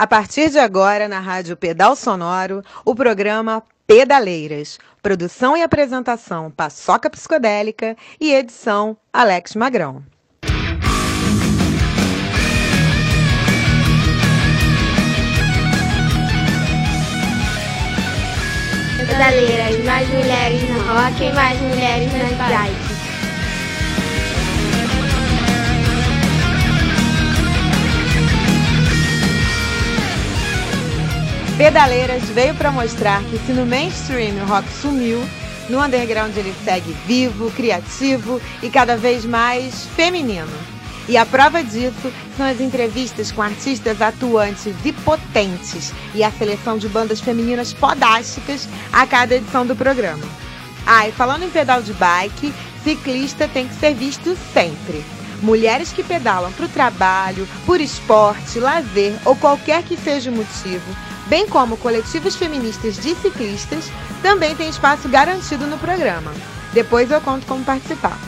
A partir de agora, na Rádio Pedal Sonoro, o programa Pedaleiras. Produção e apresentação Paçoca Psicodélica e edição Alex Magrão. Pedaleiras, mais mulheres no rock, mais mulheres nas bikes. Pedaleiras veio para mostrar que se no mainstream o rock sumiu, no underground ele segue vivo, criativo e cada vez mais feminino. E a prova disso são as entrevistas com artistas atuantes e potentes e a seleção de bandas femininas podásticas a cada edição do programa. Ah, e falando em pedal de bike, ciclista tem que ser visto sempre. Mulheres que pedalam para o trabalho, por esporte, lazer ou qualquer que seja o motivo, bem como coletivos feministas de ciclistas, também tem espaço garantido no programa. Depois eu conto como participar.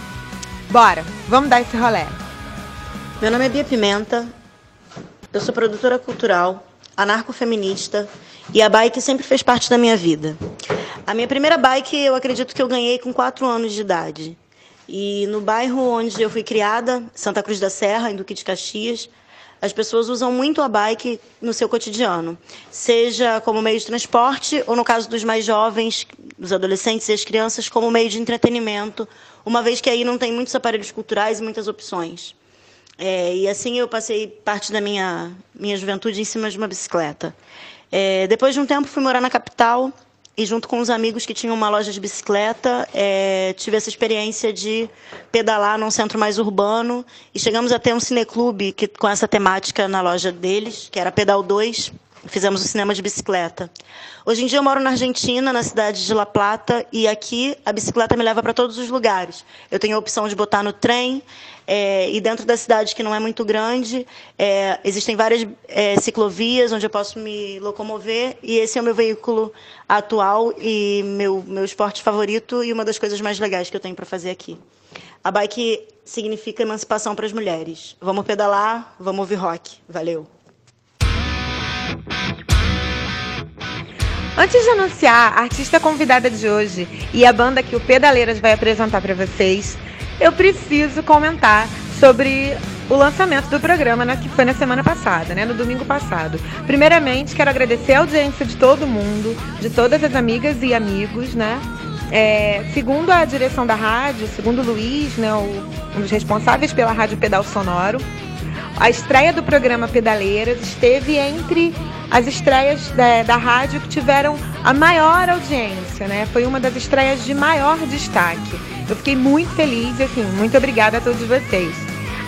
Bora, vamos dar esse rolê. Meu nome é Bia Pimenta, eu sou produtora cultural, anarcofeminista e a bike sempre fez parte da minha vida. A minha primeira bike eu acredito que eu ganhei com 4 anos de idade. E no bairro onde eu fui criada, Santa Cruz da Serra, em Duque de Caxias, as pessoas usam muito a bike no seu cotidiano, seja como meio de transporte ou, no caso dos mais jovens, dos adolescentes e as crianças, como meio de entretenimento, uma vez que aí não tem muitos aparelhos culturais e muitas opções. É, e assim eu passei parte da minha, minha juventude em cima de uma bicicleta. É, depois de um tempo fui morar na capital e junto com os amigos que tinham uma loja de bicicleta, é, tive essa experiência de pedalar num centro mais urbano. E chegamos a ter um cineclube que, com essa temática na loja deles, que era Pedal 2, fizemos um cinema de bicicleta. Hoje em dia eu moro na Argentina, na cidade de La Plata, e aqui a bicicleta me leva para todos os lugares. Eu tenho a opção de botar no trem, é, e dentro da cidade, que não é muito grande, é, existem várias é, ciclovias onde eu posso me locomover, e esse é o meu veículo atual e meu, meu esporte favorito e uma das coisas mais legais que eu tenho para fazer aqui. A bike significa emancipação para as mulheres. Vamos pedalar, vamos ouvir rock. Valeu! Antes de anunciar a artista convidada de hoje e a banda que o Pedaleiras vai apresentar para vocês, eu preciso comentar sobre o lançamento do programa né, que foi na semana passada, né, no domingo passado. Primeiramente, quero agradecer a audiência de todo mundo, de todas as amigas e amigos, né? É, segundo a direção da rádio, segundo o Luiz, né, o, um dos responsáveis pela Rádio Pedal Sonoro, a estreia do programa Pedaleiras esteve entre as estreias da, da rádio que tiveram a maior audiência, né? Foi uma das estreias de maior destaque. Eu fiquei muito feliz e, assim, muito obrigada a todos vocês.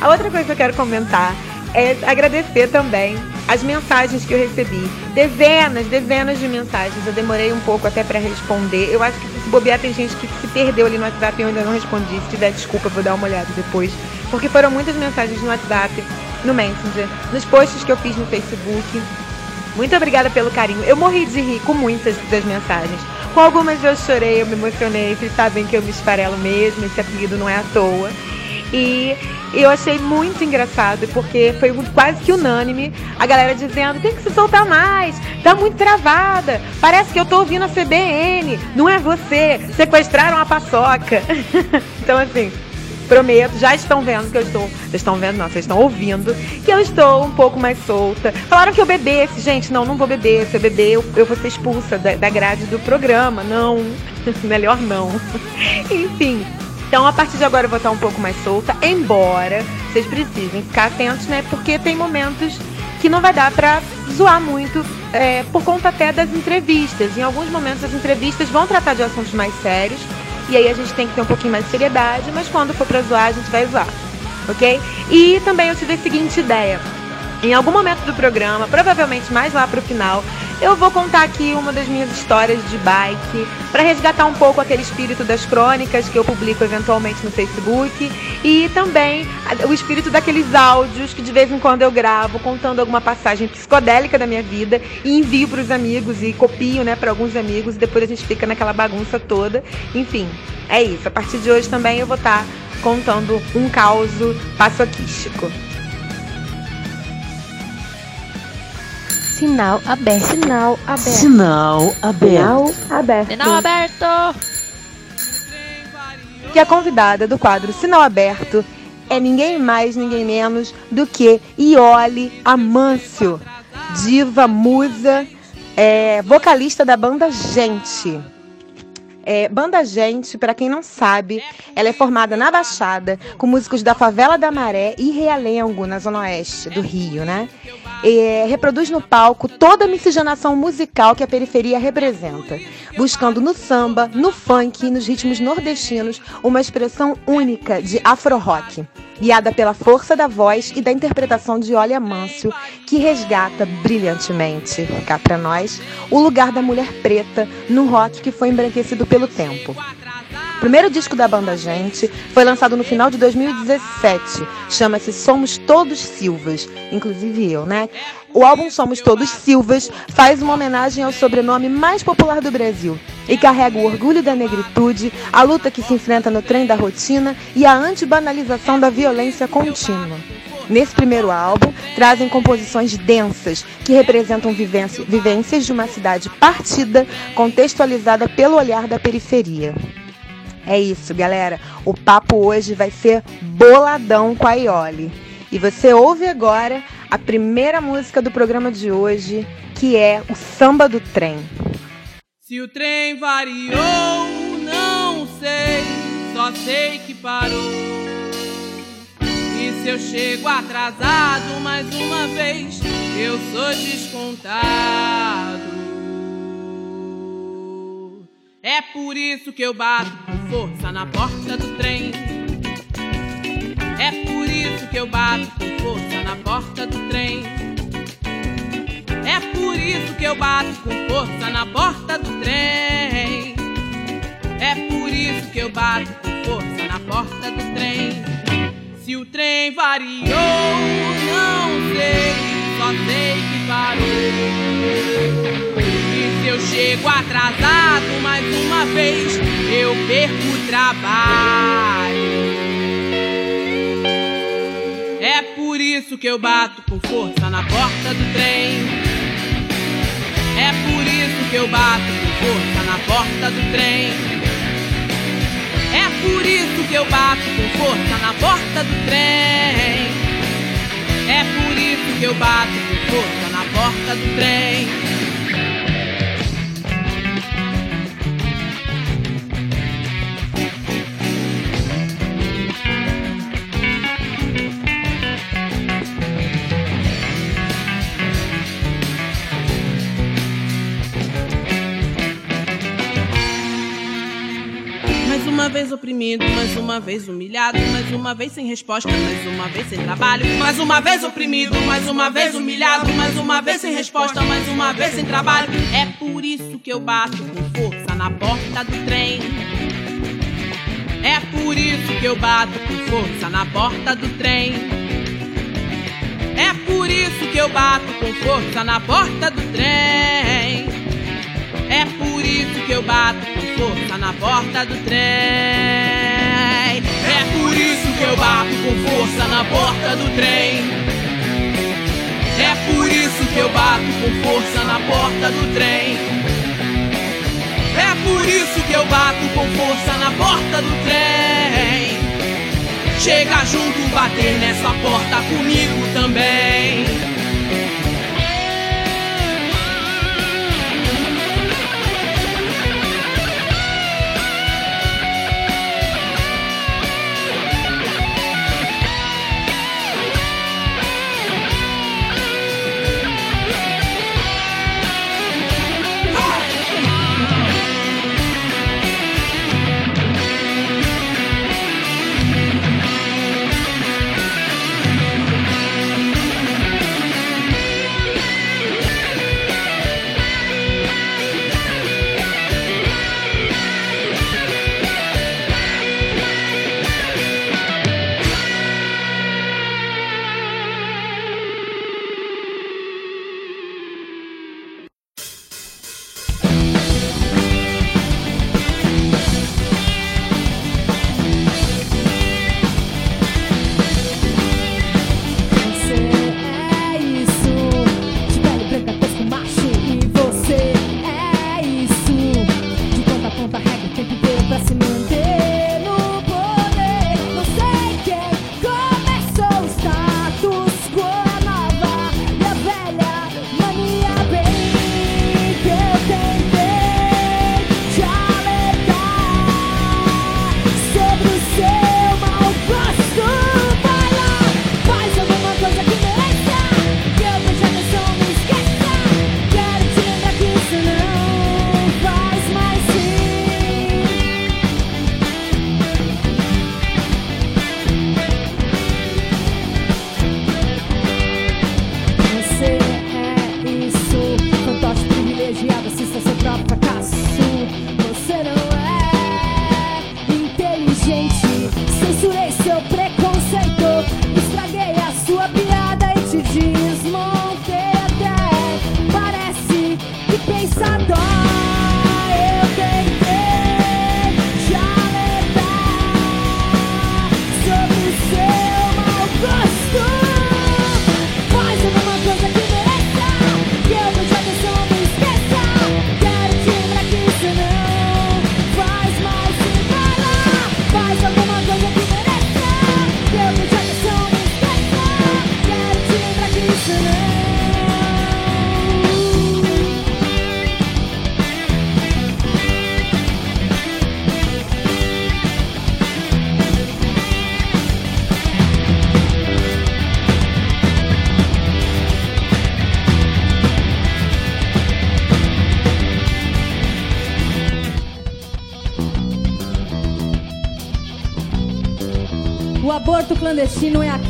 A outra coisa que eu quero comentar é agradecer também as mensagens que eu recebi. Dezenas, dezenas de mensagens. Eu demorei um pouco até para responder. Eu acho que se bobear tem gente que se perdeu ali no WhatsApp e eu ainda não respondi. Se tiver desculpa, vou dar uma olhada depois. Porque foram muitas mensagens no WhatsApp, no Messenger, nos posts que eu fiz no Facebook. Muito obrigada pelo carinho. Eu morri de rir com muitas das mensagens. Com algumas eu chorei, eu me emocionei. Vocês sabem que eu me esfarelo mesmo, esse apelido não é à toa. E eu achei muito engraçado, porque foi quase que unânime a galera dizendo: tem que se soltar mais, tá muito travada, parece que eu tô ouvindo a CBN, não é você, sequestraram a paçoca. então, assim, Prometo, já estão vendo que eu estou. Vocês estão vendo, não, vocês estão ouvindo que eu estou um pouco mais solta. Falaram que eu bebesse. Gente, não, não vou beber. Se eu beber, eu, eu vou ser expulsa da, da grade do programa. Não. Melhor não. Enfim. Então, a partir de agora eu vou estar um pouco mais solta, embora vocês precisem ficar atentos, né? Porque tem momentos que não vai dar pra zoar muito é, por conta até das entrevistas. Em alguns momentos as entrevistas vão tratar de assuntos mais sérios e aí a gente tem que ter um pouquinho mais de seriedade, mas quando for pra zoar, a gente vai zoar. Ok? E também eu tive a seguinte ideia. Em algum momento do programa, provavelmente mais lá pro final, eu vou contar aqui uma das minhas histórias de bike, para resgatar um pouco aquele espírito das crônicas que eu publico eventualmente no Facebook e também o espírito daqueles áudios que de vez em quando eu gravo contando alguma passagem psicodélica da minha vida e envio para os amigos e copio, né, para alguns amigos, e depois a gente fica naquela bagunça toda. Enfim, é isso. A partir de hoje também eu vou estar tá contando um caos paçoquístico. Sinal aberto. Sinal aberto. Sinal aberto. Sinal aberto. Sinal aberto. E a convidada do quadro Sinal Aberto é ninguém mais, ninguém menos do que Iole Amâncio, diva, musa, é, vocalista da banda Gente. É, Banda Gente, para quem não sabe, ela é formada na Baixada, com músicos da Favela da Maré e Realengo, na Zona Oeste do Rio, né? E, reproduz no palco toda a miscigenação musical que a periferia representa, buscando no samba, no funk e nos ritmos nordestinos uma expressão única de afro-rock guiada pela força da voz e da interpretação de Olha Mâncio, que resgata brilhantemente, cá para nós, o lugar da mulher preta no rock que foi embranquecido pelo tempo. Primeiro disco da banda Gente foi lançado no final de 2017. Chama-se Somos Todos Silvas, inclusive eu, né? O álbum Somos Todos Silvas faz uma homenagem ao sobrenome mais popular do Brasil e carrega o orgulho da negritude, a luta que se enfrenta no trem da rotina e a antibanalização da violência contínua. Nesse primeiro álbum, trazem composições densas que representam vivências de uma cidade partida, contextualizada pelo olhar da periferia. É isso, galera. O papo hoje vai ser boladão com a Ioli. E você ouve agora a primeira música do programa de hoje, que é o Samba do Trem. Se o trem variou, não sei, só sei que parou. E se eu chego atrasado mais uma vez, eu sou descontado. É por isso que eu bato com força na porta do trem. É por isso que eu bato com força na porta do trem. É por isso que eu bato com força na porta do trem. É por isso que eu bato com força na porta do trem. Se o trem variou, não sei, só sei que parou eu chego atrasado mais uma vez, eu perco o trabalho. É por isso que eu bato com força na porta do trem. É por isso que eu bato com força na porta do trem. É por isso que eu bato com força na porta do trem. É por isso que eu bato com força na porta do trem. Uma vez oprimido, mais uma vez humilhado, mais uma vez sem resposta, mais uma vez sem trabalho, mais uma vez oprimido, mais uma vez humilhado, mais uma vez sem resposta, mais uma vez sem trabalho. É por isso que eu bato com força na porta do trem. É por isso que eu bato com força na porta do trem. É por isso que eu bato com força na porta do trem. É por isso que eu bato força na porta do trem. É por isso que eu bato com força na porta do trem. É por isso que eu bato com força na porta do trem. É por isso que eu bato com força na porta do trem. Chega junto, bater nessa porta comigo também.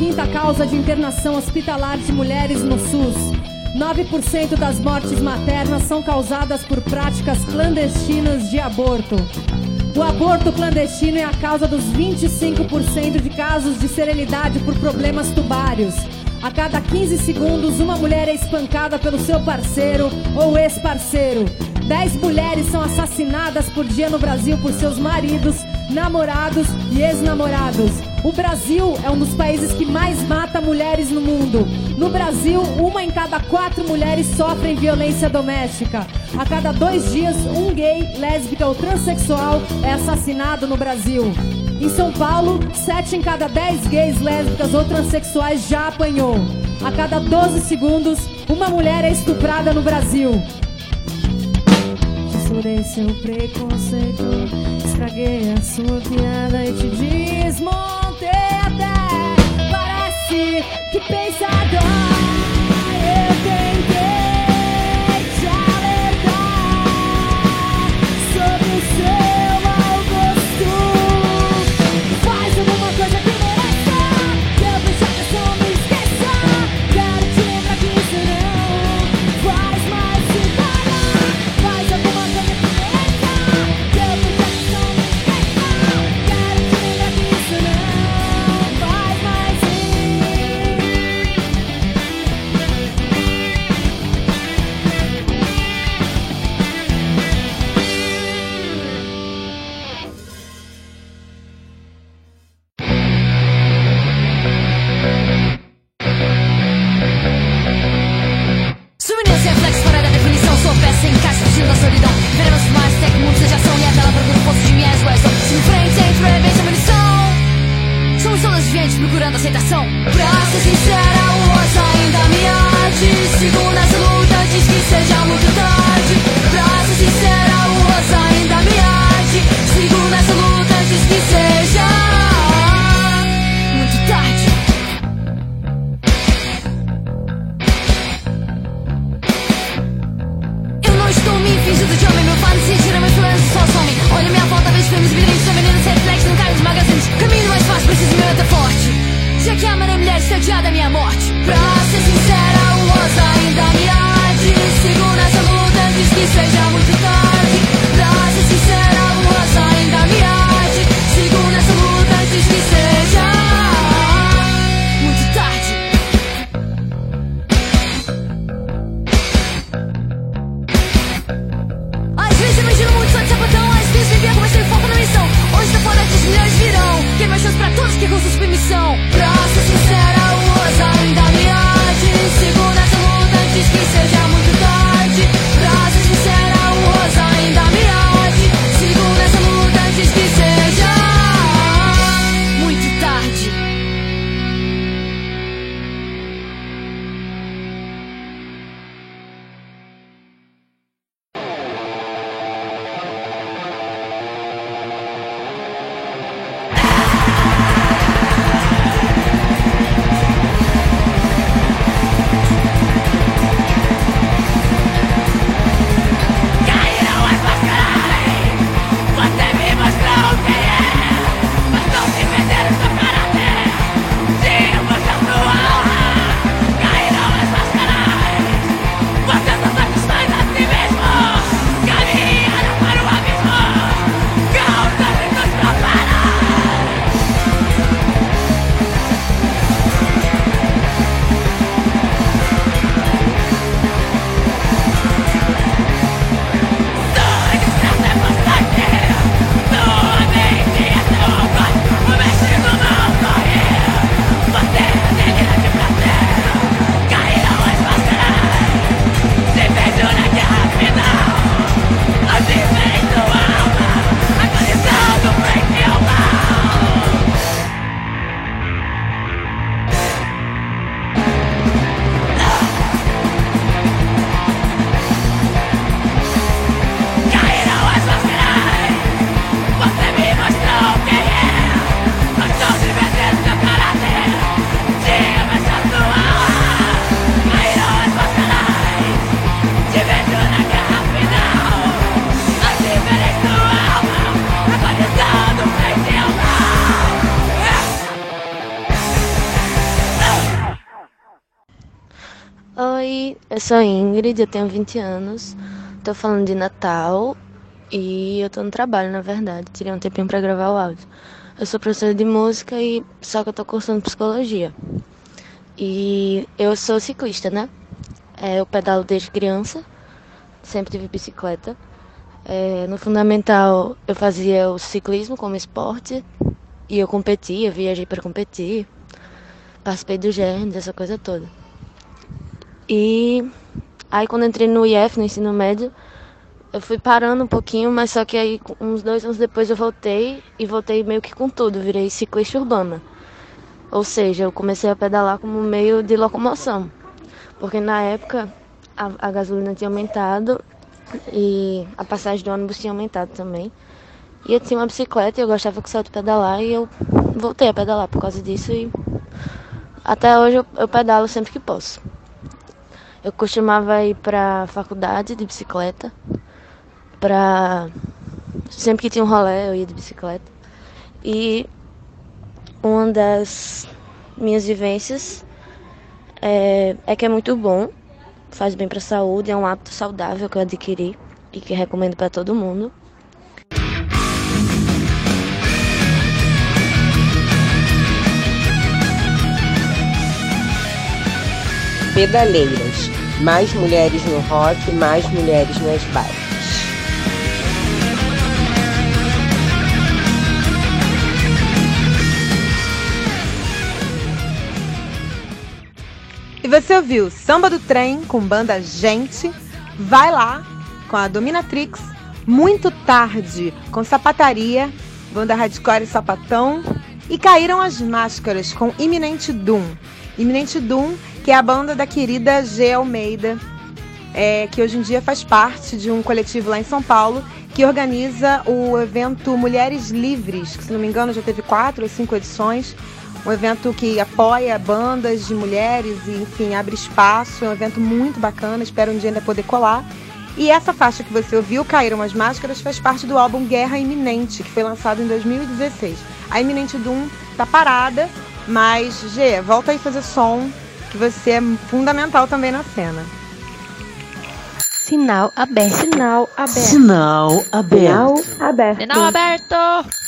Quinta causa de internação hospitalar de mulheres no SUS. 9% das mortes maternas são causadas por práticas clandestinas de aborto. O aborto clandestino é a causa dos 25% de casos de sterilidade por problemas tubários. A cada 15 segundos, uma mulher é espancada pelo seu parceiro ou ex-parceiro. 10 mulheres são assassinadas por dia no Brasil por seus maridos, namorados e ex-namorados. O Brasil é um dos países que mais mata mulheres no mundo. No Brasil, uma em cada quatro mulheres sofrem violência doméstica. A cada dois dias, um gay, lésbica ou transexual é assassinado no Brasil. Em São Paulo, sete em cada dez gays, lésbicas ou transexuais já apanhou. A cada 12 segundos, uma mulher é estuprada no Brasil. Censurei seu preconceito, estraguei a sua piada e te desmontei até. Parece que pensa eu sou Ingrid, eu tenho 20 anos, tô falando de Natal e eu tô no trabalho, na verdade. Tirei um tempinho pra gravar o áudio. Eu sou professora de música e só que eu tô cursando psicologia. E eu sou ciclista, né? É, eu pedalo desde criança, sempre tive bicicleta. É, no fundamental eu fazia o ciclismo como esporte e eu competia, viajei para competir, participei do GERNS, essa coisa toda. E aí quando entrei no IF, no ensino médio, eu fui parando um pouquinho, mas só que aí uns dois anos depois eu voltei e voltei meio que com tudo, virei ciclista urbana. Ou seja, eu comecei a pedalar como meio de locomoção. Porque na época a, a gasolina tinha aumentado e a passagem do ônibus tinha aumentado também. E eu tinha uma bicicleta e eu gostava que de pedalar e eu voltei a pedalar por causa disso e até hoje eu, eu pedalo sempre que posso. Eu costumava ir para faculdade de bicicleta, para sempre que tinha um rolê eu ia de bicicleta. E uma das minhas vivências é, é que é muito bom, faz bem para a saúde, é um hábito saudável que eu adquiri e que recomendo para todo mundo. Pedaleiras. Mais mulheres no rock, mais mulheres nas bikes. E você ouviu Samba do Trem com banda Gente, Vai Lá com a Dominatrix, Muito Tarde com Sapataria, banda Hardcore e Sapatão e Caíram as Máscaras com Iminente Doom. Iminente Doom, que é a banda da querida G. Almeida, é, que hoje em dia faz parte de um coletivo lá em São Paulo que organiza o evento Mulheres Livres, que se não me engano já teve quatro ou cinco edições um evento que apoia bandas de mulheres e, enfim, abre espaço. É um evento muito bacana, espero um dia ainda poder colar. E essa faixa que você ouviu, Caíram as Máscaras, faz parte do álbum Guerra Iminente, que foi lançado em 2016. A Iminente Doom tá parada, mas, Gê, volta aí fazer som, que você é fundamental também na cena. Sinal aberto. Sinal aberto. Sinal aberto. Sinal aberto. Sinal aberto.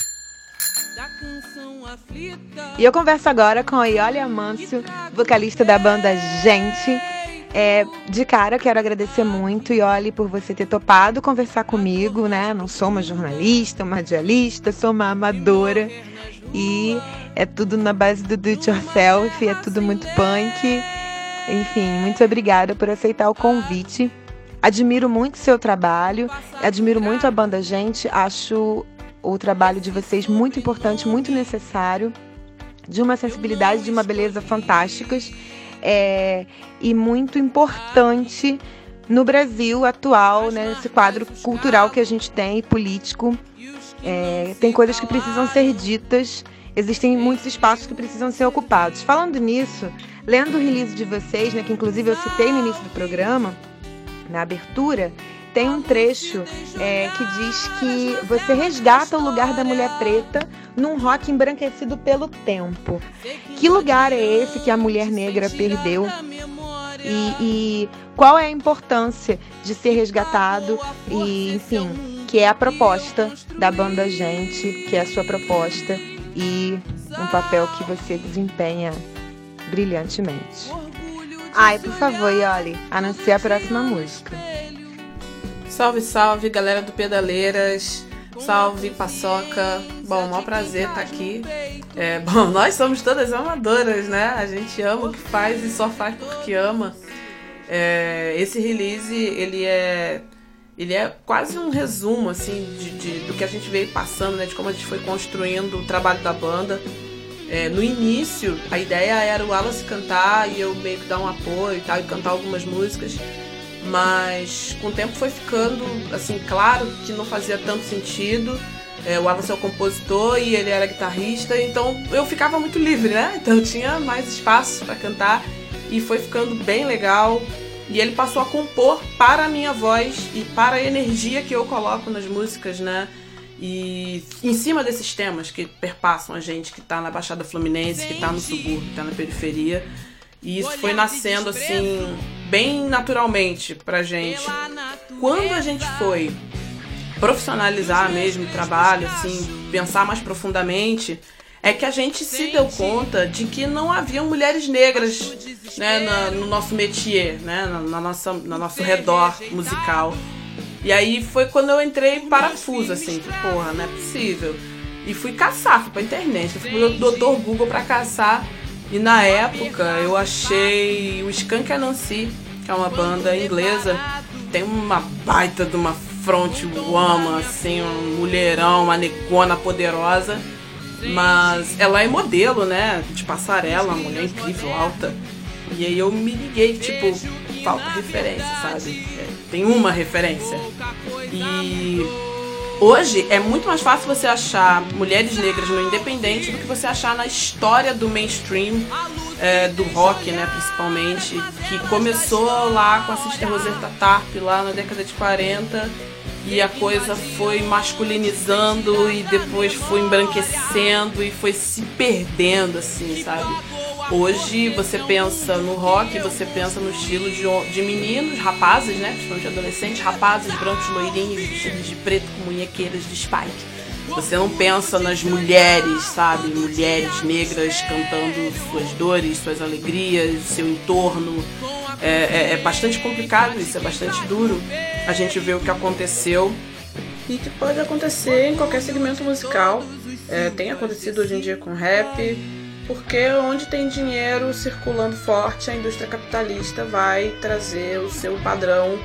E eu converso agora com a Iole Amâncio, vocalista da banda Gente. É, de cara, quero agradecer muito, Iole, por você ter topado conversar comigo, né? Não sou uma jornalista, uma radialista, sou uma amadora. E é tudo na base do do it yourself, é tudo muito punk. Enfim, muito obrigada por aceitar o convite. Admiro muito seu trabalho, admiro muito a banda Gente, acho o trabalho de vocês muito importante, muito necessário, de uma sensibilidade, de uma beleza fantásticas é, e muito importante no Brasil atual, né, nesse quadro cultural que a gente tem, político. É, tem coisas que precisam ser ditas, existem muitos espaços que precisam ser ocupados. Falando nisso, lendo o release de vocês, né, que inclusive eu citei no início do programa, na abertura, tem um trecho é, que diz que você resgata o lugar da mulher preta num rock embranquecido pelo tempo. Que lugar é esse que a mulher negra perdeu? E, e qual é a importância de ser resgatado? E, enfim, que é a proposta da banda Gente, que é a sua proposta e um papel que você desempenha brilhantemente. Ai, por favor, Yoli, anuncie a próxima música. Salve, salve, galera do Pedaleiras. Salve, Paçoca. Bom, maior prazer estar tá aqui. É, bom, nós somos todas amadoras, né? A gente ama o que faz e só faz porque ama. É, esse release, ele é ele é quase um resumo assim de, de, do que a gente veio passando, né? De como a gente foi construindo o trabalho da banda. É, no início, a ideia era o Wallace cantar e eu meio que dar um apoio e tal, e cantar algumas músicas mas com o tempo foi ficando assim claro que não fazia tanto sentido. É, o Alan é o compositor e ele era guitarrista, então eu ficava muito livre, né? Então eu tinha mais espaço para cantar e foi ficando bem legal. E ele passou a compor para a minha voz e para a energia que eu coloco nas músicas, né? E em cima desses temas que perpassam a gente que está na Baixada Fluminense, que está no subúrbio, que está na periferia. E isso foi nascendo assim, bem naturalmente pra gente. Quando a gente foi profissionalizar mesmo o trabalho, assim, pensar mais profundamente, é que a gente se deu conta de que não havia mulheres negras né, na, no nosso métier, né, na, na, nossa, no nosso redor musical. E aí foi quando eu entrei parafuso, assim, que porra, não é possível. E fui caçar, fui pra internet, fui pro doutor Google pra caçar. E na época eu achei o Skunk Anansi, que é uma banda inglesa, tem uma baita de uma front woman, assim, um mulherão, uma negona poderosa. Mas ela é modelo, né? De passarela, uma mulher incrível, alta. E aí eu me liguei, tipo, falta referência, sabe? É, tem uma referência. E hoje é muito mais fácil você achar mulheres negras no independente do que você achar na história do mainstream, é, do rock, né, principalmente, que começou lá com a Sister Rosetta Tarp lá na década de 40 e a coisa foi masculinizando e depois foi embranquecendo e foi se perdendo, assim, sabe? Hoje você pensa no rock, você pensa no estilo de, de meninos, rapazes, né? Principalmente adolescentes, rapazes brancos, loirinhos, vestidos de preto com munhequeiras de spike. Você não pensa nas mulheres, sabe? Mulheres negras cantando suas dores, suas alegrias, seu entorno. É, é, é bastante complicado isso, é bastante duro a gente vê o que aconteceu e que pode acontecer em qualquer segmento musical. É, tem acontecido hoje em dia com rap, porque onde tem dinheiro circulando forte, a indústria capitalista vai trazer o seu padrão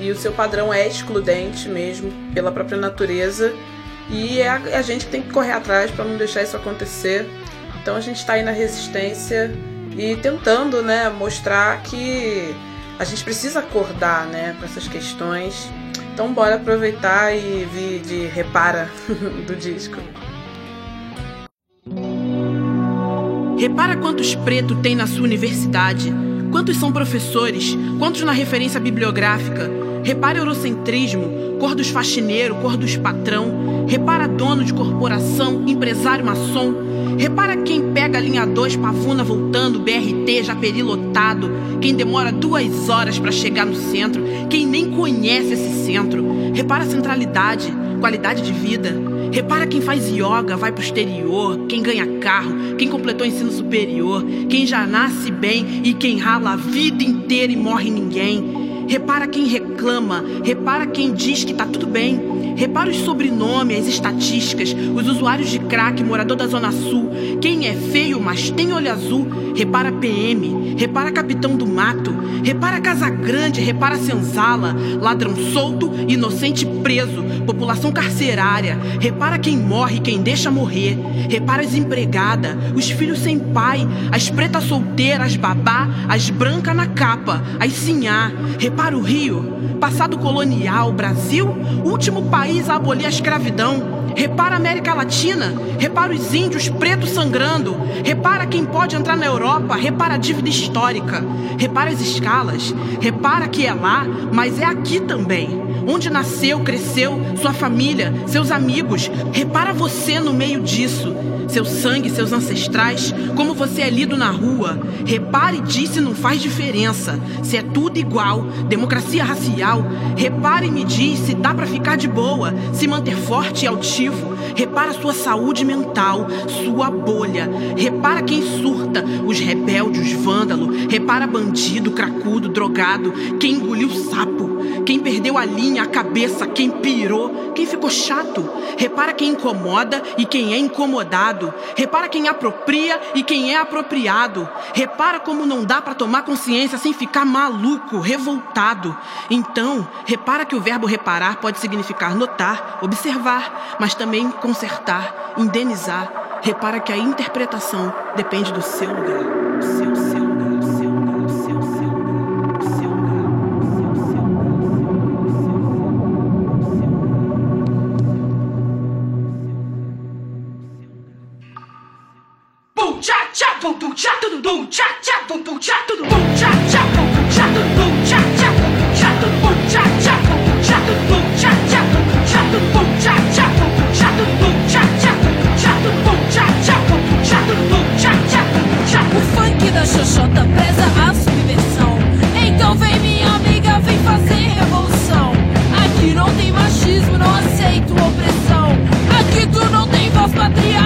e o seu padrão é excludente mesmo pela própria natureza e é a, é a gente que tem que correr atrás para não deixar isso acontecer. Então a gente está aí na resistência e tentando, né, mostrar que a gente precisa acordar, né, com essas questões. Então bora aproveitar e vir de repara do disco. Repara quantos pretos tem na sua universidade, quantos são professores, quantos na referência bibliográfica. Repara eurocentrismo, cor dos faxineiros, cor dos patrão. Repara dono de corporação, empresário maçom. Repara quem pega a linha 2 pavuna voltando, BRT já perilotado. Quem demora duas horas para chegar no centro, quem nem conhece esse centro. Repara a centralidade, qualidade de vida. Repara quem faz yoga, vai pro exterior, quem ganha carro, quem completou ensino superior, quem já nasce bem e quem rala a vida inteira e morre ninguém. Repara quem reclama, repara quem diz que tá tudo bem. Repara os sobrenomes, as estatísticas, os usuários de crack, morador da Zona Sul. Quem é feio, mas tem olho azul. Repara PM, repara capitão do mato. Repara Casa Grande, repara senzala. Ladrão solto, inocente preso. População carcerária. Repara quem morre, quem deixa morrer. Repara as empregadas, os filhos sem pai, as pretas solteiras, as babá, as brancas na capa, as sinhá. Repara o Rio, passado colonial, Brasil, último país a abolir a escravidão. Repara a América Latina, repara os índios pretos sangrando, repara quem pode entrar na Europa, repara a dívida histórica, repara as escalas, repara que é lá, mas é aqui também. Onde nasceu, cresceu, sua família, seus amigos, repara você no meio disso. Seu sangue, seus ancestrais, como você é lido na rua. Repare e diz se não faz diferença. Se é tudo igual, democracia racial. Repare e me diz se dá para ficar de boa, se manter forte e altivo. Repara sua saúde mental, sua bolha. Repara quem surta, os rebeldes, os vândalos. Repara bandido, cracudo, drogado, quem engoliu sapo, quem perdeu a linha, a cabeça, quem pirou, quem ficou chato. Repara quem incomoda e quem é incomodado. Repara quem apropria e quem é apropriado. Repara como não dá para tomar consciência sem ficar maluco, revoltado. Então, repara que o verbo reparar pode significar notar, observar, mas também consertar, indenizar. Repara que a interpretação depende do seu lugar. Seu, seu lugar, seu lugar, seu, seu lugar, seu Bum cha cha bum cha tudo bum cha cha bum cha tudo bum cha cha bum cha tudo bum xoxota presa à subversão. Então vem minha amiga, vem fazer revolução. Aqui não tem machismo, não aceito opressão. Aqui tu não tem voz patriarcal.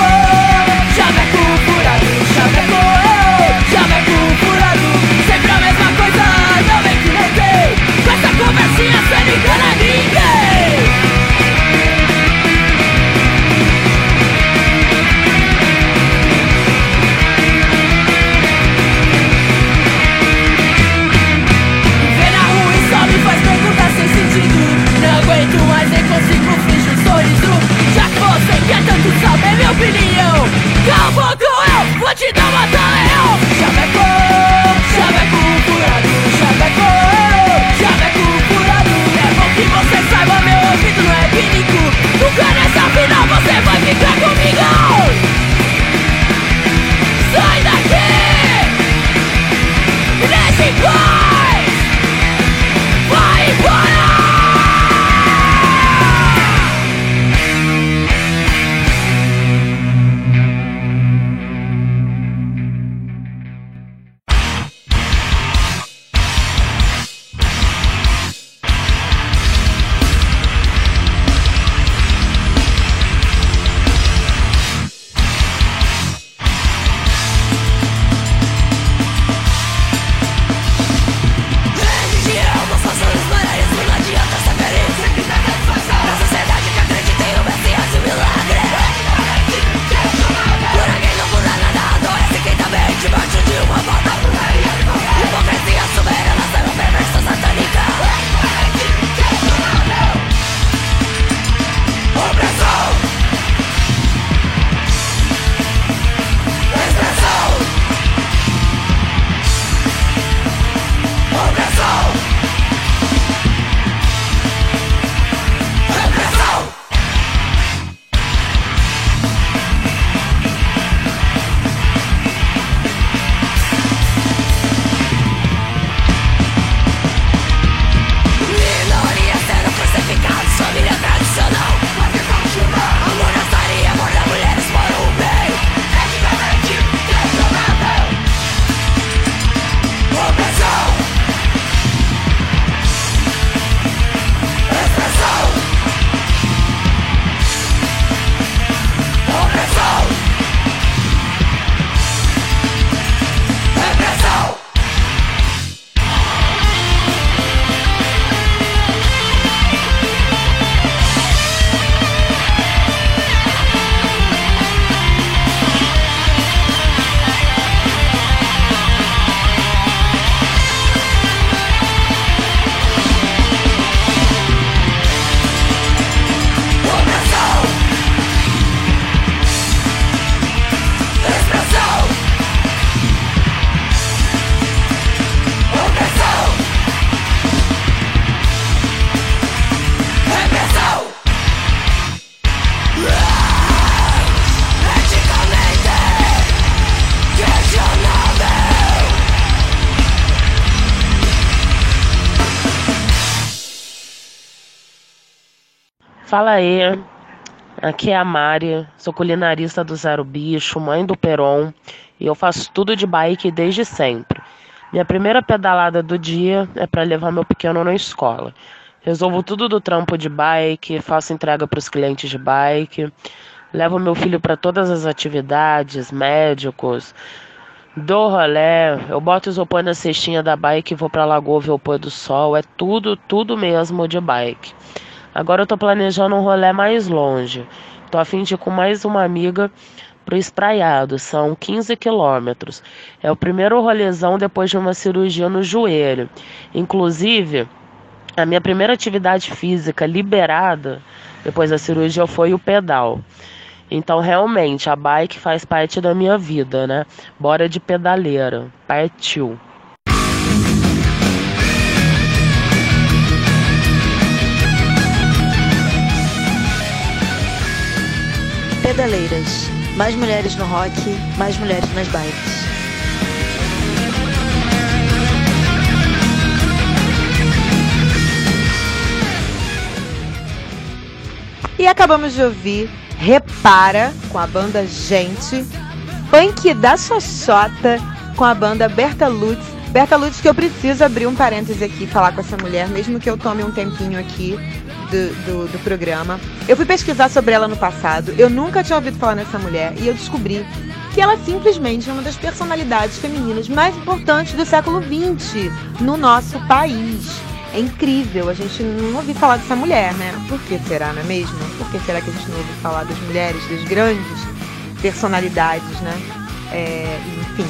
consigo fingir um sorriso Já que você quer tanto saber minha opinião Cala vou te dar uma leão Chaveco, chaveco furado, chaveco, chaveco furado. É bom que você saiba, meu ouvido não é pinico Nunca nessa final você vai ficar aqui é a Mari, sou culinarista do Zero Bicho, mãe do Peron, e eu faço tudo de bike desde sempre. Minha primeira pedalada do dia é para levar meu pequeno na escola. Resolvo tudo do trampo de bike, faço entrega para os clientes de bike, levo meu filho para todas as atividades, médicos, dou rolé, eu boto isopor na cestinha da bike e vou pra lagoa ver o pôr do sol, é tudo, tudo mesmo de bike. Agora eu tô planejando um rolê mais longe. Tô a fim de ir com mais uma amiga pro espraiado, são 15 quilômetros. É o primeiro rolezão depois de uma cirurgia no joelho. Inclusive, a minha primeira atividade física liberada depois da cirurgia foi o pedal. Então, realmente, a bike faz parte da minha vida, né? Bora de pedaleira. Partiu. pedaleiras. Mais mulheres no rock, mais mulheres nas bikes. E acabamos de ouvir Repara com a banda Gente, Punk da Xoxota com a banda Berta Lutz. Berta Lutz, que eu preciso abrir um parêntese aqui e falar com essa mulher, mesmo que eu tome um tempinho aqui do, do, do, programa. Eu fui pesquisar sobre ela no passado, eu nunca tinha ouvido falar nessa mulher e eu descobri que ela simplesmente é uma das personalidades femininas mais importantes do século XX no nosso país. É incrível, a gente não ouviu falar dessa mulher, né? Por que será, não é mesmo? Por que será que a gente não ouviu falar das mulheres, das grandes personalidades, né? É, enfim,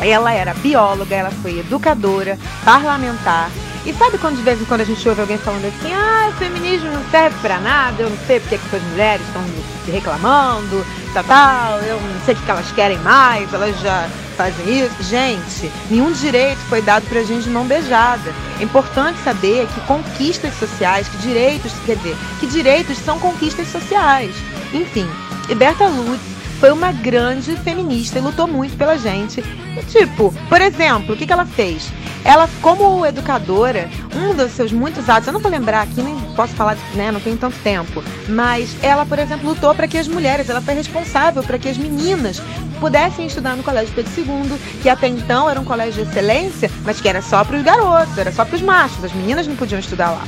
ela era bióloga, ela foi educadora, parlamentar. E sabe quando de vez em quando a gente ouve alguém falando assim, ah, o feminismo não serve pra nada, eu não sei porque que as mulheres estão reclamando, tal, tal, eu não sei o que elas querem mais, elas já fazem isso. Gente, nenhum direito foi dado pra gente de mão beijada. É importante saber que conquistas sociais, que direitos, quer dizer, que direitos são conquistas sociais. Enfim, e Berta Lutz foi uma grande feminista e lutou muito pela gente. E, tipo, por exemplo, o que, que ela fez? Ela, como educadora, um dos seus muitos atos, eu não vou lembrar aqui, nem posso falar, né, não tenho tanto tempo, mas ela, por exemplo, lutou para que as mulheres, ela foi responsável para que as meninas pudessem estudar no Colégio Pedro II, que até então era um colégio de excelência, mas que era só para os garotos, era só para os machos, as meninas não podiam estudar lá.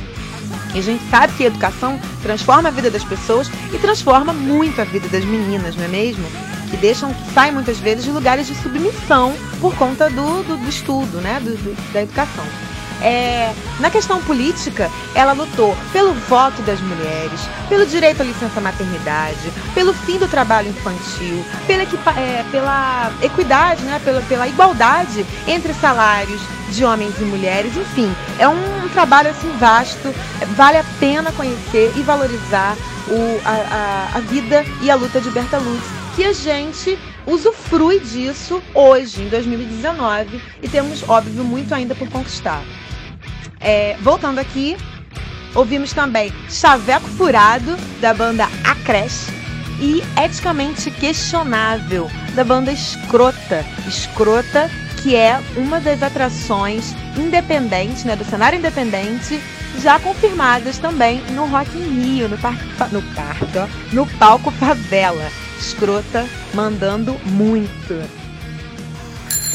E a gente sabe que a educação transforma a vida das pessoas e transforma muito a vida das meninas, não é mesmo? Que deixam, que saem muitas vezes de lugares de submissão por conta do, do, do estudo, né? Do, do, da educação. É, na questão política, ela lutou pelo voto das mulheres, pelo direito à licença maternidade, pelo fim do trabalho infantil, pela, é, pela equidade, né, pela, pela igualdade entre salários de homens e mulheres, enfim, é um trabalho assim vasto, vale a pena conhecer e valorizar o, a, a, a vida e a luta de Berta Lutz, que a gente usufrui disso hoje, em 2019, e temos, óbvio, muito ainda por conquistar. É, voltando aqui, ouvimos também Chaveco Furado, da banda Acresh, e Eticamente Questionável, da banda Escrota. Escrota, que é uma das atrações independentes, né, do cenário independente, já confirmadas também no Rock in Rio, no parque, no parque, ó, no palco Favela. Escrota mandando muito.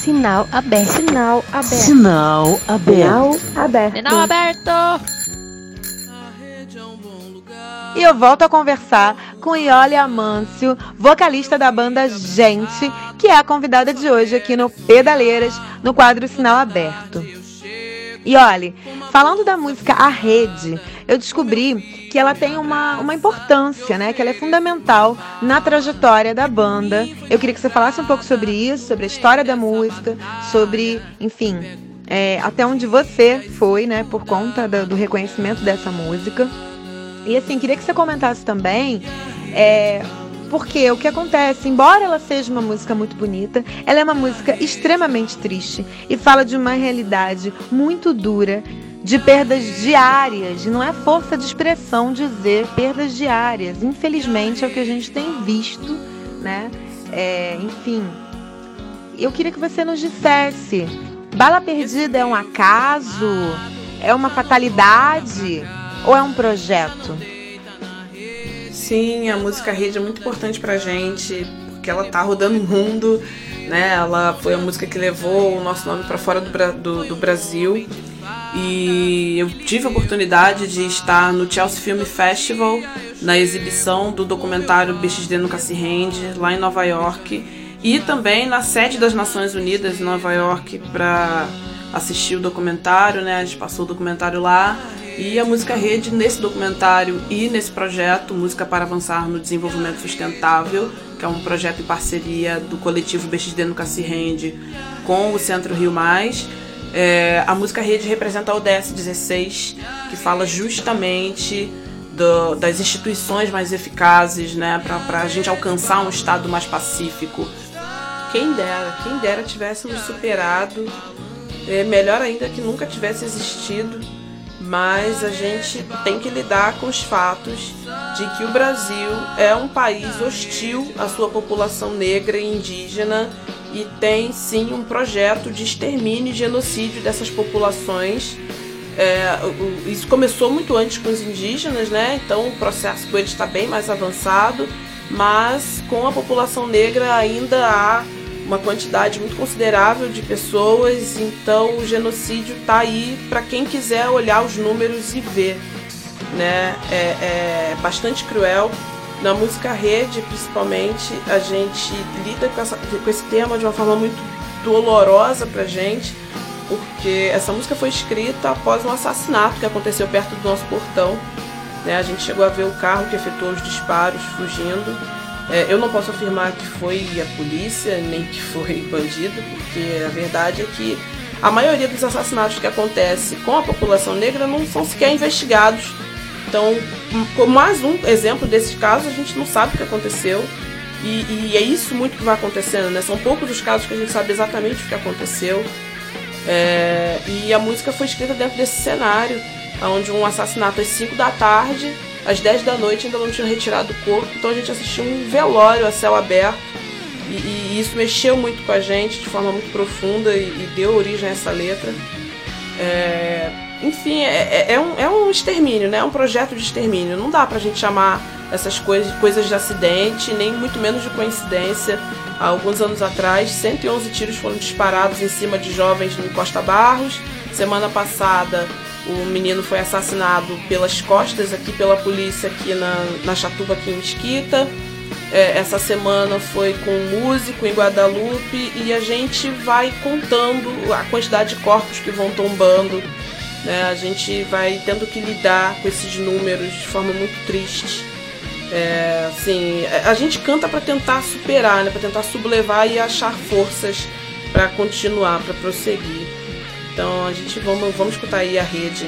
Sinal aberto. Sinal aberto. Sinal aberto. Sinal aberto. Sinal aberto. E eu volto a conversar com Iole Amâncio, vocalista da banda Gente, que é a convidada de hoje aqui no Pedaleiras, no quadro Sinal Aberto. E olha, falando da música A Rede, eu descobri que ela tem uma, uma importância, né? Que ela é fundamental na trajetória da banda. Eu queria que você falasse um pouco sobre isso, sobre a história da música, sobre, enfim, é, até onde você foi, né? Por conta do, do reconhecimento dessa música. E assim, queria que você comentasse também. É, porque o que acontece, embora ela seja uma música muito bonita, ela é uma música extremamente triste e fala de uma realidade muito dura, de perdas diárias. E não é força de expressão dizer perdas diárias. Infelizmente é o que a gente tem visto, né? É, enfim, eu queria que você nos dissesse: bala perdida é um acaso? É uma fatalidade? Ou é um projeto? Sim, a música rede é muito importante pra gente, porque ela tá rodando o mundo, né? Ela foi a música que levou o nosso nome para fora do, do, do, Brasil. E eu tive a oportunidade de estar no Chelsea Film Festival, na exibição do documentário BXD Nunca Se Rende, lá em Nova York. E também na sede das Nações Unidas, em Nova York, para assistir o documentário, né? A gente passou o documentário lá. E a Música Rede, nesse documentário e nesse projeto, Música para Avançar no Desenvolvimento Sustentável, que é um projeto em parceria do coletivo BXD Se Rende com o Centro Rio Mais. É, a Música Rede representa a ODS 16, que fala justamente do, das instituições mais eficazes né, para a gente alcançar um estado mais pacífico. Quem dera, quem dera tivéssemos superado, é, melhor ainda que nunca tivesse existido mas a gente tem que lidar com os fatos de que o Brasil é um país hostil à sua população negra e indígena e tem sim um projeto de extermínio e genocídio dessas populações É, isso começou muito antes com os indígenas, né? Então o processo com eles está bem mais avançado, mas com a população negra ainda há uma quantidade muito considerável de pessoas, então o genocídio está aí para quem quiser olhar os números e ver. Né? É, é bastante cruel. Na música rede, principalmente, a gente lida com, essa, com esse tema de uma forma muito dolorosa para gente, porque essa música foi escrita após um assassinato que aconteceu perto do nosso portão. Né? A gente chegou a ver o carro que efetuou os disparos fugindo é, eu não posso afirmar que foi a polícia, nem que foi bandido, porque a verdade é que a maioria dos assassinatos que acontece com a população negra não são sequer investigados. Então, mais um exemplo desses casos, a gente não sabe o que aconteceu. E, e, é isso muito que vai acontecendo, né? São poucos os casos que a gente sabe exatamente o que aconteceu. É, e a música foi escrita dentro desse cenário, onde um assassinato às 5 da tarde às 10 da noite ainda não tinham retirado o corpo, então a gente assistiu um velório a céu aberto. E, e isso mexeu muito com a gente de forma muito profunda e, e deu origem a essa letra. É, enfim, é, é, é, um, é um extermínio, né? É um projeto de extermínio. Não dá pra gente chamar essas coisas, coisas de acidente, nem muito menos de coincidência. Há alguns anos atrás, 111 tiros foram disparados em cima de jovens no Costa Barros. Semana passada, o menino foi assassinado pelas costas aqui pela polícia aqui na, na Chatuba, aqui em Mesquita. É, essa semana foi com um músico em Guadalupe e a gente vai contando a quantidade de corpos que vão tombando. Né? A gente vai tendo que lidar com esses números de forma muito triste. É, assim, a gente canta para tentar superar, né? para tentar sublevar e achar forças para continuar, para prosseguir. Então a gente vamos, vamos escutar aí a rede.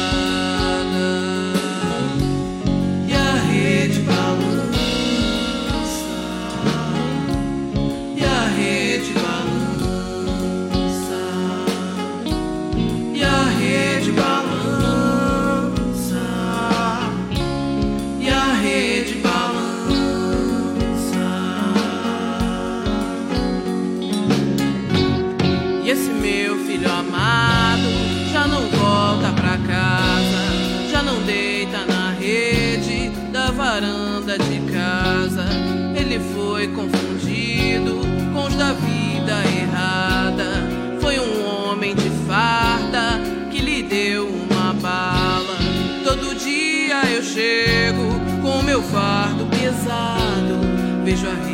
foi confundido com os da vida errada. Foi um homem de farda que lhe deu uma bala. Todo dia eu chego com meu fardo pesado. Vejo a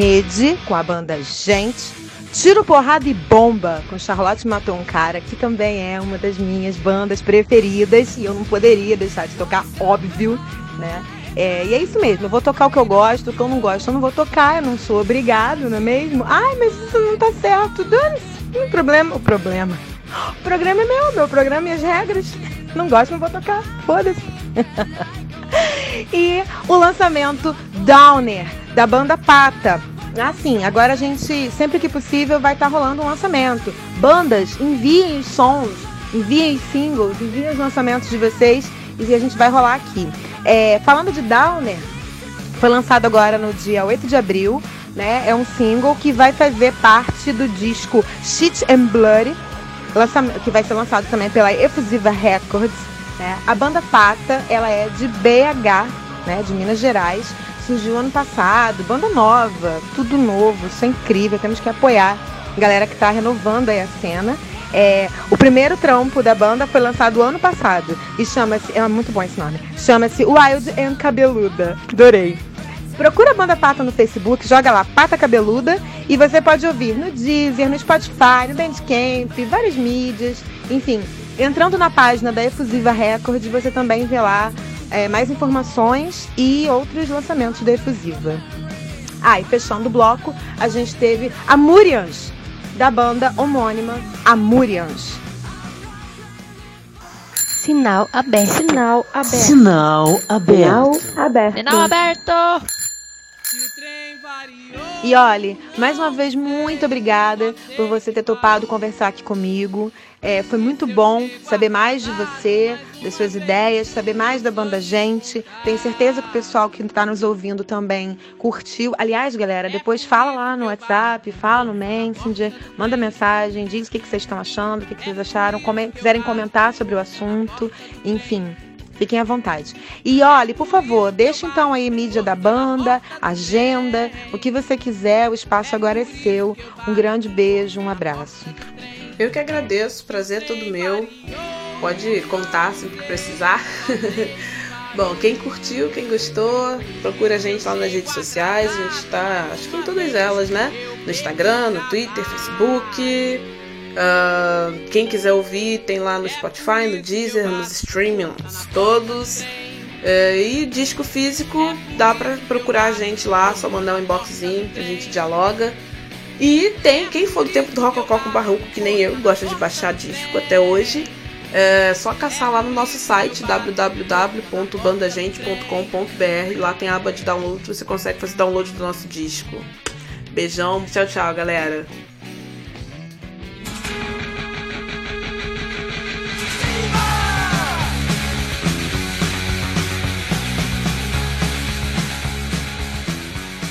Rede com a banda Gente, Tiro, Porrada e Bomba com Charlotte Matou um Cara, que também é uma das minhas bandas preferidas e eu não poderia deixar de tocar, óbvio, né? É, e é isso mesmo, eu vou tocar o que eu gosto, o que eu não gosto eu não vou tocar, eu não sou obrigado, não é mesmo? Ai, mas isso não tá certo, dane-se, problema, o problema. O programa é meu, meu programa e as regras. Não gosto, não vou tocar, foda-se. e o lançamento Downer, da banda Pata. Assim, agora a gente, sempre que possível, vai estar tá rolando um lançamento. Bandas, enviem os sons, enviem os singles, enviem os lançamentos de vocês e a gente vai rolar aqui. É, falando de Downer, foi lançado agora no dia 8 de abril, né? É um single que vai fazer parte do disco Shit and Blood, que vai ser lançado também pela Efusiva Records. Né? A banda Pata, ela é de BH, né? De Minas Gerais. Surgiu ano passado, banda nova, tudo novo, isso é incrível, temos que apoiar a galera que está renovando aí a cena. É, o primeiro trampo da banda foi lançado ano passado e chama-se. É muito bom esse nome. Chama-se Wild and Cabeluda. Adorei. Procura a banda Pata no Facebook, joga lá Pata Cabeluda e você pode ouvir no Deezer, no Spotify, no Bandcamp, várias mídias, enfim. Entrando na página da Efusiva Record, você também vê lá é, mais informações e outros lançamentos da Efusiva. Ah, e fechando o bloco, a gente teve a Murians, da banda homônima Amurians. Sinal aberto. Sinal aberto. Sinal aberto. Sinal aberto. Sinal aberto. E olhe, mais uma vez, muito obrigada por você ter topado conversar aqui comigo. É, foi muito bom saber mais de você, das suas ideias, saber mais da banda Gente. Tenho certeza que o pessoal que está nos ouvindo também curtiu. Aliás, galera, depois fala lá no WhatsApp, fala no Messenger, manda mensagem, diz o que, que vocês estão achando, o que, que vocês acharam, come quiserem comentar sobre o assunto, enfim. Fiquem à vontade. E olhe, por favor, deixe então aí mídia da banda, agenda, o que você quiser, o espaço agora é seu. Um grande beijo, um abraço. Eu que agradeço, prazer é todo meu. Pode contar sempre que precisar. Bom, quem curtiu, quem gostou, procura a gente lá nas redes sociais. A gente tá, acho que em todas elas, né? No Instagram, no Twitter, Facebook. Uh, quem quiser ouvir, tem lá no Spotify, no Deezer, nos streamings todos. Uh, e disco físico, dá pra procurar a gente lá, só mandar um inboxzinho a gente dialoga. E tem, quem for do tempo do Rococó com Barroco, que nem eu, gosta de baixar disco até hoje, é só caçar lá no nosso site www.bandagente.com.br. Lá tem a aba de download, você consegue fazer download do nosso disco. Beijão, tchau, tchau, galera.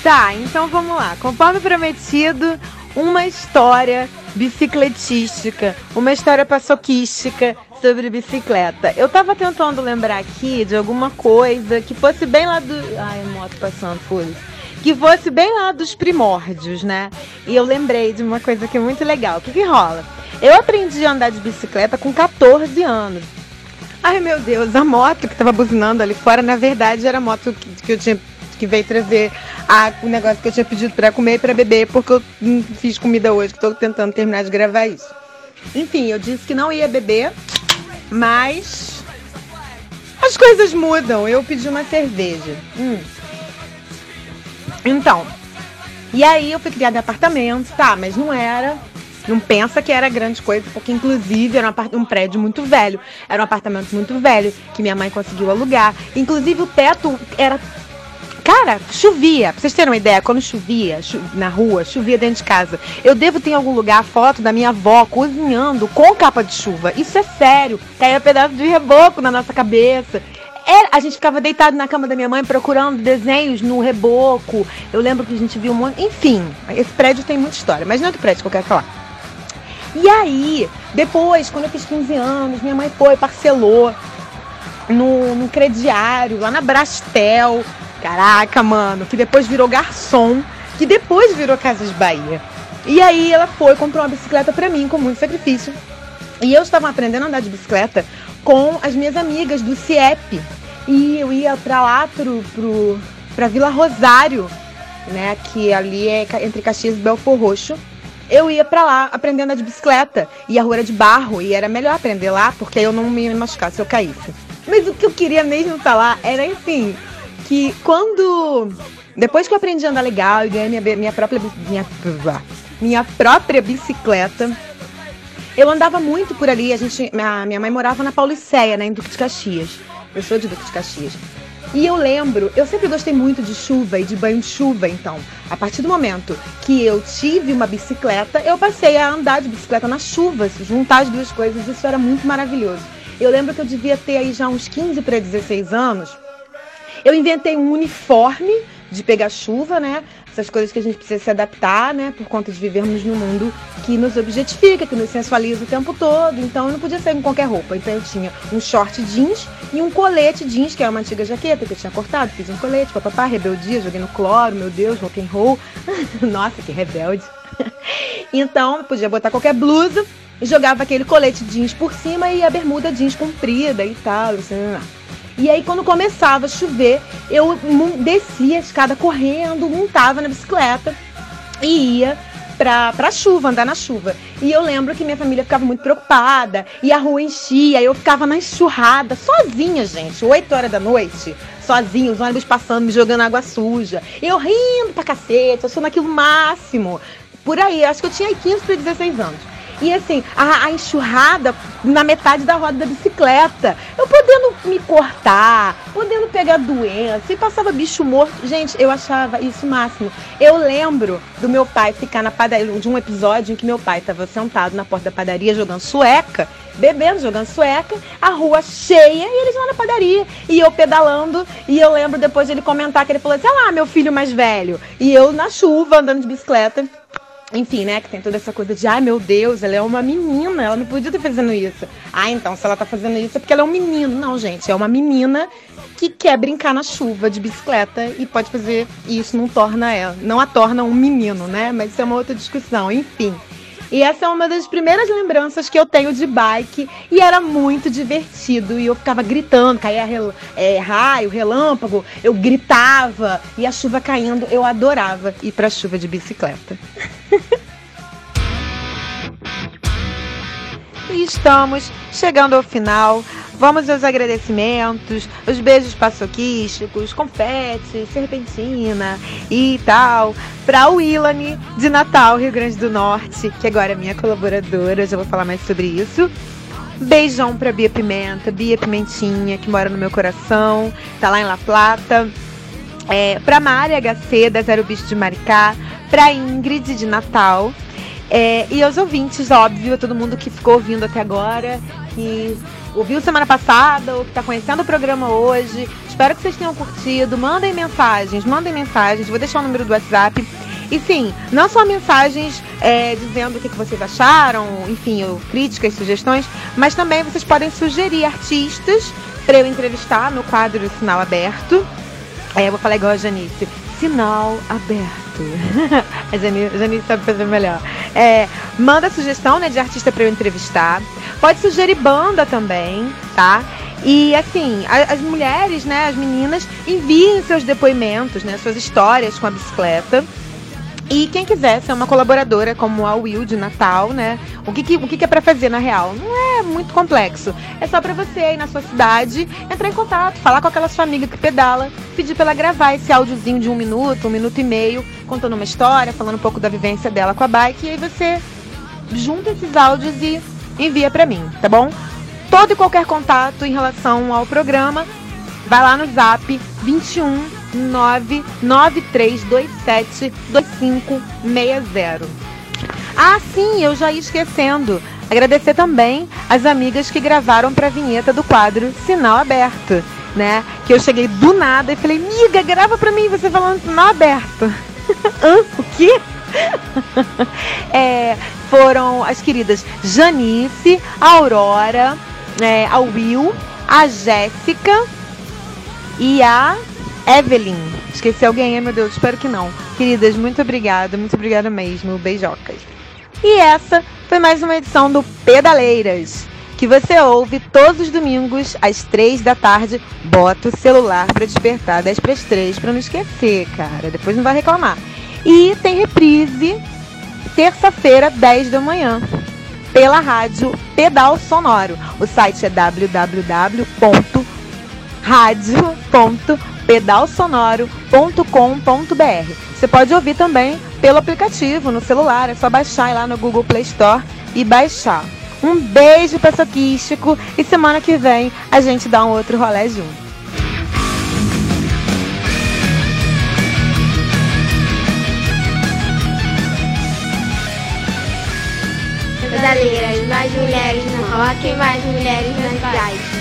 Tá, então vamos lá. Conforme prometido, uma história bicicletística, uma história paçoquística sobre bicicleta. Eu tava tentando lembrar aqui de alguma coisa que fosse bem lá do. Ai, moto passando, foi. Que fosse bem lá dos primórdios, né? E eu lembrei de uma coisa que é muito legal. O que, que rola? Eu aprendi a andar de bicicleta com 14 anos. Ai meu Deus, a moto que tava buzinando ali fora, na verdade, era a moto que, que eu tinha que veio trazer a, o negócio que eu tinha pedido para comer e para beber, porque eu não fiz comida hoje, que tô tentando terminar de gravar isso. Enfim, eu disse que não ia beber, mas as coisas mudam. Eu pedi uma cerveja. Hum. Então, e aí eu fui criada em apartamento, tá, mas não era. Não pensa que era grande coisa, porque inclusive era um, um prédio muito velho. Era um apartamento muito velho que minha mãe conseguiu alugar. Inclusive o teto era Cara, chovia. Pra vocês terem uma ideia, quando chovia cho na rua, chovia dentro de casa. Eu devo ter em algum lugar a foto da minha avó cozinhando com capa de chuva. Isso é sério. Caía pedaço de reboco na nossa cabeça. Era, a gente ficava deitado na cama da minha mãe procurando desenhos no reboco. Eu lembro que a gente viu um monte. Enfim, esse prédio tem muita história, mas não é do prédio que eu quero falar. E aí, depois, quando eu fiz 15 anos, minha mãe foi, parcelou no, no crediário, lá na Brastel. Caraca, mano, que depois virou garçom, que depois virou Casas Bahia. E aí ela foi, comprou uma bicicleta para mim com muito sacrifício. E eu estava aprendendo a andar de bicicleta com as minhas amigas do CIEP. E eu ia pra lá, pro, pro, pra Vila Rosário, né? Que ali é entre Caxias e Belfor Roxo. Eu ia para lá aprendendo a de bicicleta. E a rua era de barro. E era melhor aprender lá, porque eu não me machucasse se eu caísse. Mas o que eu queria mesmo falar era, enfim, que quando. Depois que eu aprendi a andar legal e ganhei minha, minha própria. Minha, minha própria bicicleta. Eu andava muito por ali. A gente, minha, minha mãe morava na Pauliceia, né, em Duque de Caxias. Eu sou de Duque de Caxias. E eu lembro, eu sempre gostei muito de chuva e de banho de chuva, então, a partir do momento que eu tive uma bicicleta, eu passei a andar de bicicleta na chuva, juntar as duas coisas, isso era muito maravilhoso. Eu lembro que eu devia ter aí já uns 15 para 16 anos. Eu inventei um uniforme de pegar chuva, né? Essas coisas que a gente precisa se adaptar, né? Por conta de vivermos num mundo que nos objetifica, que nos sensualiza o tempo todo. Então eu não podia sair com qualquer roupa. Então eu tinha um short jeans e um colete jeans, que é uma antiga jaqueta que eu tinha cortado, fiz um colete, papapá, rebeldia, joguei no cloro, meu Deus, rock and roll. Nossa, que rebelde. então eu podia botar qualquer blusa e jogava aquele colete jeans por cima e a bermuda jeans comprida e tal, assim, e aí, quando começava a chover, eu descia a escada correndo, montava na bicicleta e ia pra, pra chuva, andar na chuva. E eu lembro que minha família ficava muito preocupada, e a rua enchia, eu ficava na enxurrada, sozinha, gente, 8 horas da noite, sozinha, os ônibus passando, me jogando água suja. Eu rindo pra cacete, achando aquilo máximo. Por aí, acho que eu tinha 15 para 16 anos. E assim, a, a, enxurrada na metade da roda da bicicleta. Eu podendo me cortar, podendo pegar doença, e passava bicho morto. Gente, eu achava isso o máximo. Eu lembro do meu pai ficar na padaria, de um episódio em que meu pai estava sentado na porta da padaria jogando sueca, bebendo, jogando sueca, a rua cheia e eles lá na padaria. E eu pedalando, e eu lembro depois ele comentar que ele falou assim: ah lá, meu filho mais velho. E eu na chuva, andando de bicicleta enfim, né, que tem toda essa coisa de, ai meu Deus, ela é uma menina, ela não podia estar fazendo isso. Ah, então se ela tá fazendo isso é porque ela é um menino. Não, gente, é uma menina que quer brincar na chuva de bicicleta e pode fazer isso, não torna ela, não a torna um menino, né? Mas isso é uma outra discussão, enfim. E essa é uma das primeiras lembranças que eu tenho de bike. E era muito divertido. E eu ficava gritando, caía rel é, raio, relâmpago. Eu gritava. E a chuva caindo. Eu adorava ir pra chuva de bicicleta. e estamos chegando ao final. Vamos aos agradecimentos, os beijos paçoquísticos, confete, serpentina e tal, para o Ilane de Natal, Rio Grande do Norte, que agora é minha colaboradora, já vou falar mais sobre isso. Beijão pra Bia Pimenta, Bia Pimentinha, que mora no meu coração, tá lá em La Plata. É, pra Mari HC, da Zero Bicho de Maricá, pra Ingrid de Natal. É, e aos ouvintes, óbvio, todo mundo que ficou ouvindo até agora, que ouviu semana passada ou que está conhecendo o programa hoje. Espero que vocês tenham curtido. Mandem mensagens, mandem mensagens. Vou deixar o número do WhatsApp. E sim, não só mensagens é, dizendo o que, que vocês acharam, enfim, críticas, sugestões, mas também vocês podem sugerir artistas para eu entrevistar no quadro Sinal Aberto. É, eu vou falar igual a Janice. Sinal aberto. a a Janice sabe fazer melhor. É, manda sugestão né, de artista para eu entrevistar. Pode sugerir banda também, tá? E assim, as mulheres, né, as meninas, enviem seus depoimentos, né, suas histórias com a bicicleta. E quem quiser ser uma colaboradora como a Will de Natal, né? O que, que o que, que é para fazer na real? Não é muito complexo. É só para você aí na sua cidade entrar em contato, falar com aquela sua amiga que pedala, pedir para ela gravar esse áudiozinho de um minuto, um minuto e meio, contando uma história, falando um pouco da vivência dela com a bike. E aí você junta esses áudios e envia para mim, tá bom? Todo e qualquer contato em relação ao programa, vai lá no zap 21 99327 2560. Ah, sim, eu já ia esquecendo. Agradecer também as amigas que gravaram para a vinheta do quadro Sinal Aberto, né? Que eu cheguei do nada e falei, miga, grava para mim você falando sinal aberto. O quê? é, foram as queridas Janice, a Aurora, é, a Will, a Jéssica e a Evelyn. Esqueci alguém, meu Deus, espero que não. Queridas, muito obrigada, muito obrigada mesmo. Beijocas. E essa foi mais uma edição do Pedaleiras. que você ouve todos os domingos às três da tarde. Bota o celular para despertar 10 para as 3 para não esquecer, cara. Depois não vai reclamar. E tem reprise terça-feira, 10 da manhã, pela rádio Pedal Sonoro. O site é www.radio.pedalsonoro.com.br. Você pode ouvir também pelo aplicativo no celular, é só baixar lá no Google Play Store e baixar. Um beijo paçoquístico e semana que vem a gente dá um outro rolê junto. Mais mulheres no rock, mais mulheres no